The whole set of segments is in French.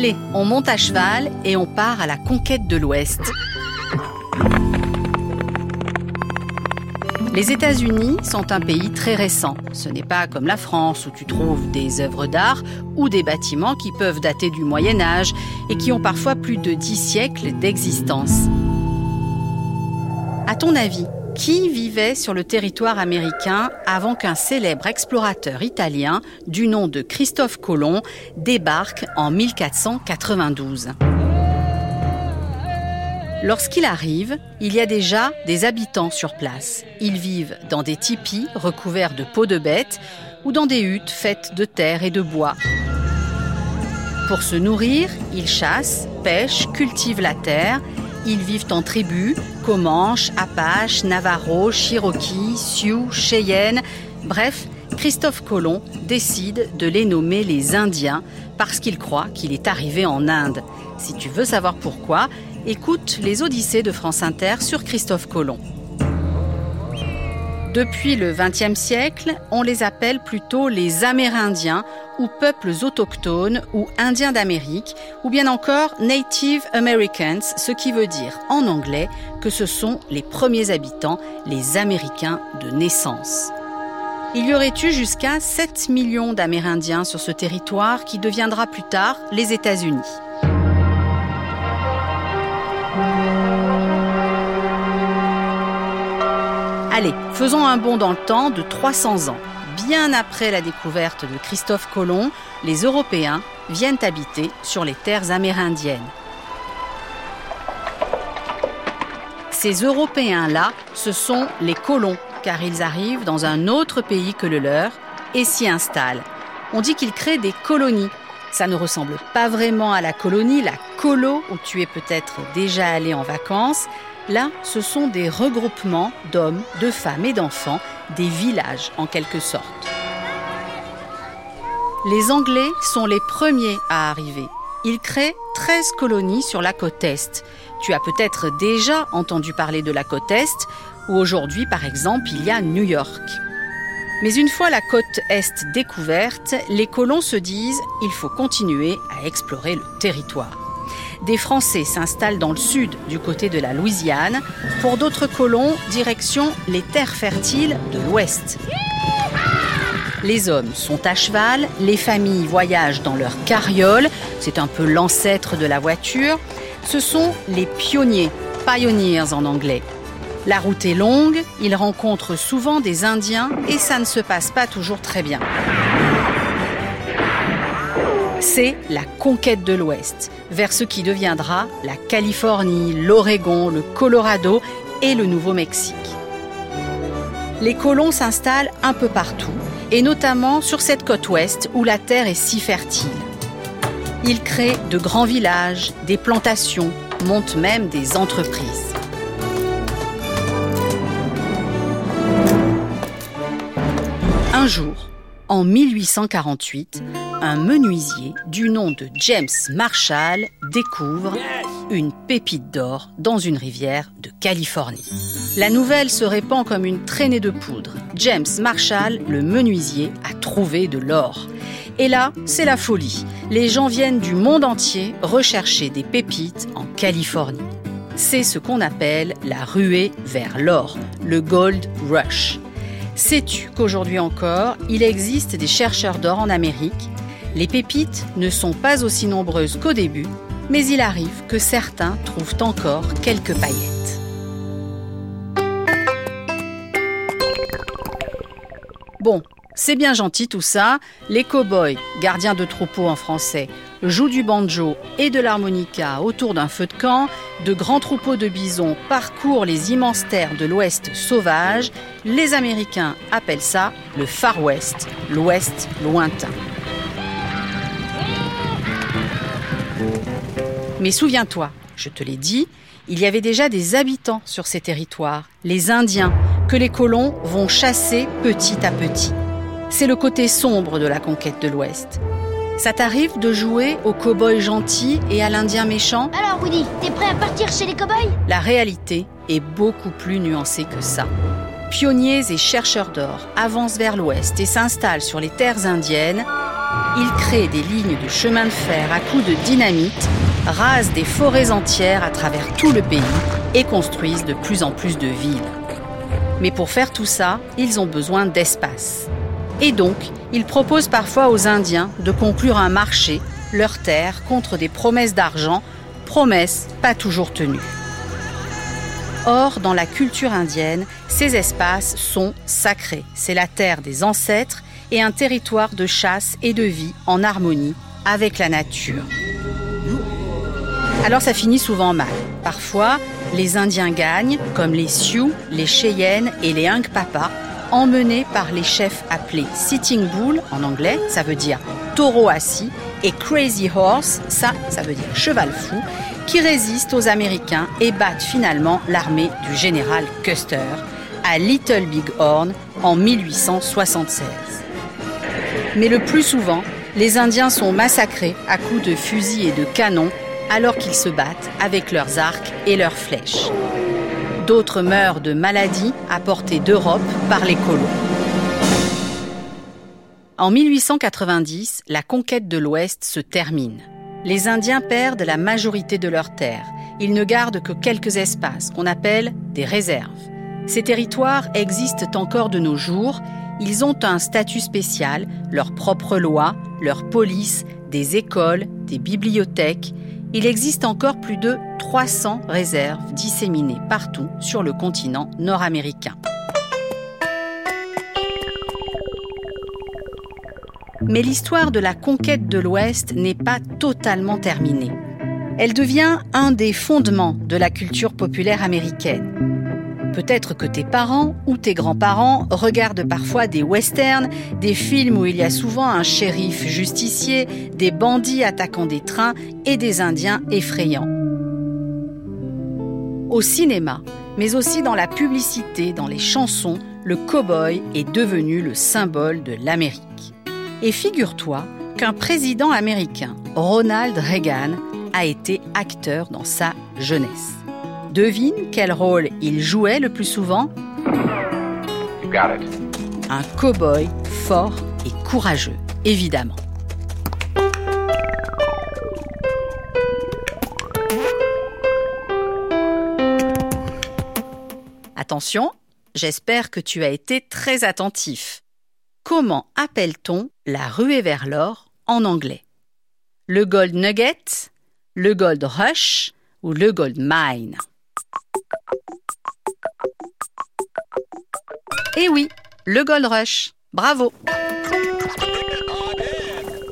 Allez, on monte à cheval et on part à la conquête de l'Ouest. Les États-Unis sont un pays très récent. Ce n'est pas comme la France où tu trouves des œuvres d'art ou des bâtiments qui peuvent dater du Moyen Âge et qui ont parfois plus de dix siècles d'existence. À ton avis, qui vivait sur le territoire américain avant qu'un célèbre explorateur italien du nom de Christophe Colomb débarque en 1492 Lorsqu'il arrive, il y a déjà des habitants sur place. Ils vivent dans des tipis recouverts de peaux de bêtes ou dans des huttes faites de terre et de bois. Pour se nourrir, ils chassent, pêchent, cultivent la terre. Ils vivent en tribus, Comanches, Apaches, Navajo, Cherokee, Sioux, Cheyenne. Bref, Christophe Colomb décide de les nommer les Indiens parce qu'il croit qu'il est arrivé en Inde. Si tu veux savoir pourquoi, écoute les Odyssées de France Inter sur Christophe Colomb. Depuis le XXe siècle, on les appelle plutôt les Amérindiens ou peuples autochtones ou Indiens d'Amérique ou bien encore Native Americans, ce qui veut dire en anglais que ce sont les premiers habitants, les Américains de naissance. Il y aurait eu jusqu'à 7 millions d'Amérindiens sur ce territoire qui deviendra plus tard les États-Unis. Allez, faisons un bond dans le temps de 300 ans. Bien après la découverte de Christophe Colomb, les Européens viennent habiter sur les terres amérindiennes. Ces Européens-là, ce sont les colons, car ils arrivent dans un autre pays que le leur et s'y installent. On dit qu'ils créent des colonies. Ça ne ressemble pas vraiment à la colonie, la colo, où tu es peut-être déjà allé en vacances. Là, ce sont des regroupements d'hommes, de femmes et d'enfants, des villages en quelque sorte. Les Anglais sont les premiers à arriver. Ils créent 13 colonies sur la côte Est. Tu as peut-être déjà entendu parler de la côte Est, où aujourd'hui, par exemple, il y a New York. Mais une fois la côte Est découverte, les colons se disent il faut continuer à explorer le territoire des Français s'installent dans le sud, du côté de la Louisiane. Pour d'autres colons, direction les terres fertiles de l'ouest. Les hommes sont à cheval, les familles voyagent dans leur carriole, c'est un peu l'ancêtre de la voiture. Ce sont les pionniers, pioneers en anglais. La route est longue, ils rencontrent souvent des Indiens et ça ne se passe pas toujours très bien c'est la conquête de l'Ouest, vers ce qui deviendra la Californie, l'Oregon, le Colorado et le Nouveau-Mexique. Les colons s'installent un peu partout, et notamment sur cette côte ouest où la terre est si fertile. Ils créent de grands villages, des plantations, montent même des entreprises. Un jour, en 1848, un menuisier du nom de James Marshall découvre une pépite d'or dans une rivière de Californie. La nouvelle se répand comme une traînée de poudre. James Marshall, le menuisier, a trouvé de l'or. Et là, c'est la folie. Les gens viennent du monde entier rechercher des pépites en Californie. C'est ce qu'on appelle la ruée vers l'or, le Gold Rush. Sais-tu qu'aujourd'hui encore, il existe des chercheurs d'or en Amérique? Les pépites ne sont pas aussi nombreuses qu'au début, mais il arrive que certains trouvent encore quelques paillettes. Bon, c'est bien gentil tout ça. Les cow-boys, gardiens de troupeaux en français, jouent du banjo et de l'harmonica autour d'un feu de camp. De grands troupeaux de bisons parcourent les immenses terres de l'Ouest sauvage. Les Américains appellent ça le Far West, l'Ouest lointain. Mais souviens-toi, je te l'ai dit, il y avait déjà des habitants sur ces territoires, les Indiens, que les colons vont chasser petit à petit. C'est le côté sombre de la conquête de l'Ouest. Ça t'arrive de jouer au cow-boy gentil et à l'Indien méchant Alors Woody, t'es prêt à partir chez les cow-boys? La réalité est beaucoup plus nuancée que ça. Pionniers et chercheurs d'or avancent vers l'Ouest et s'installent sur les terres indiennes Ils créent des lignes de chemin de fer à coups de dynamite, rasent des forêts entières à travers tout le pays et construisent de plus en plus de villes. Mais pour faire tout ça, ils ont besoin d'espace. Et donc, ils proposent parfois aux Indiens de conclure un marché, leur terre, contre des promesses d'argent, promesses pas toujours tenues. Or, dans la culture indienne, ces espaces sont sacrés. C'est la terre des ancêtres et un territoire de chasse et de vie en harmonie avec la nature. Alors ça finit souvent mal. Parfois, les Indiens gagnent, comme les Sioux, les Cheyennes et les Papa, emmenés par les chefs appelés Sitting Bull en anglais, ça veut dire taureau assis, et Crazy Horse, ça, ça veut dire cheval fou, qui résistent aux Américains et battent finalement l'armée du général Custer à Little Big Horn en 1876. Mais le plus souvent, les Indiens sont massacrés à coups de fusils et de canons alors qu'ils se battent avec leurs arcs et leurs flèches. D'autres meurent de maladies apportées d'Europe par les colons. En 1890, la conquête de l'Ouest se termine. Les Indiens perdent la majorité de leurs terres. Ils ne gardent que quelques espaces qu'on appelle des réserves. Ces territoires existent encore de nos jours. Ils ont un statut spécial, leurs propres lois, leur police, des écoles, des bibliothèques. Il existe encore plus de 300 réserves disséminées partout sur le continent nord-américain. Mais l'histoire de la conquête de l'Ouest n'est pas totalement terminée. Elle devient un des fondements de la culture populaire américaine. Peut-être que tes parents ou tes grands-parents regardent parfois des westerns, des films où il y a souvent un shérif justicier, des bandits attaquant des trains et des Indiens effrayants. Au cinéma, mais aussi dans la publicité, dans les chansons, le cow-boy est devenu le symbole de l'Amérique. Et figure-toi qu'un président américain, Ronald Reagan, a été acteur dans sa jeunesse. Devine quel rôle il jouait le plus souvent Un cow-boy fort et courageux, évidemment. Attention, j'espère que tu as été très attentif. Comment appelle-t-on la ruée vers l'or en anglais? Le Gold Nugget, le Gold Rush ou le Gold Mine? Eh oui, le Gold Rush. Bravo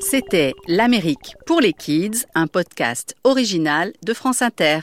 C'était L'Amérique pour les Kids, un podcast original de France Inter.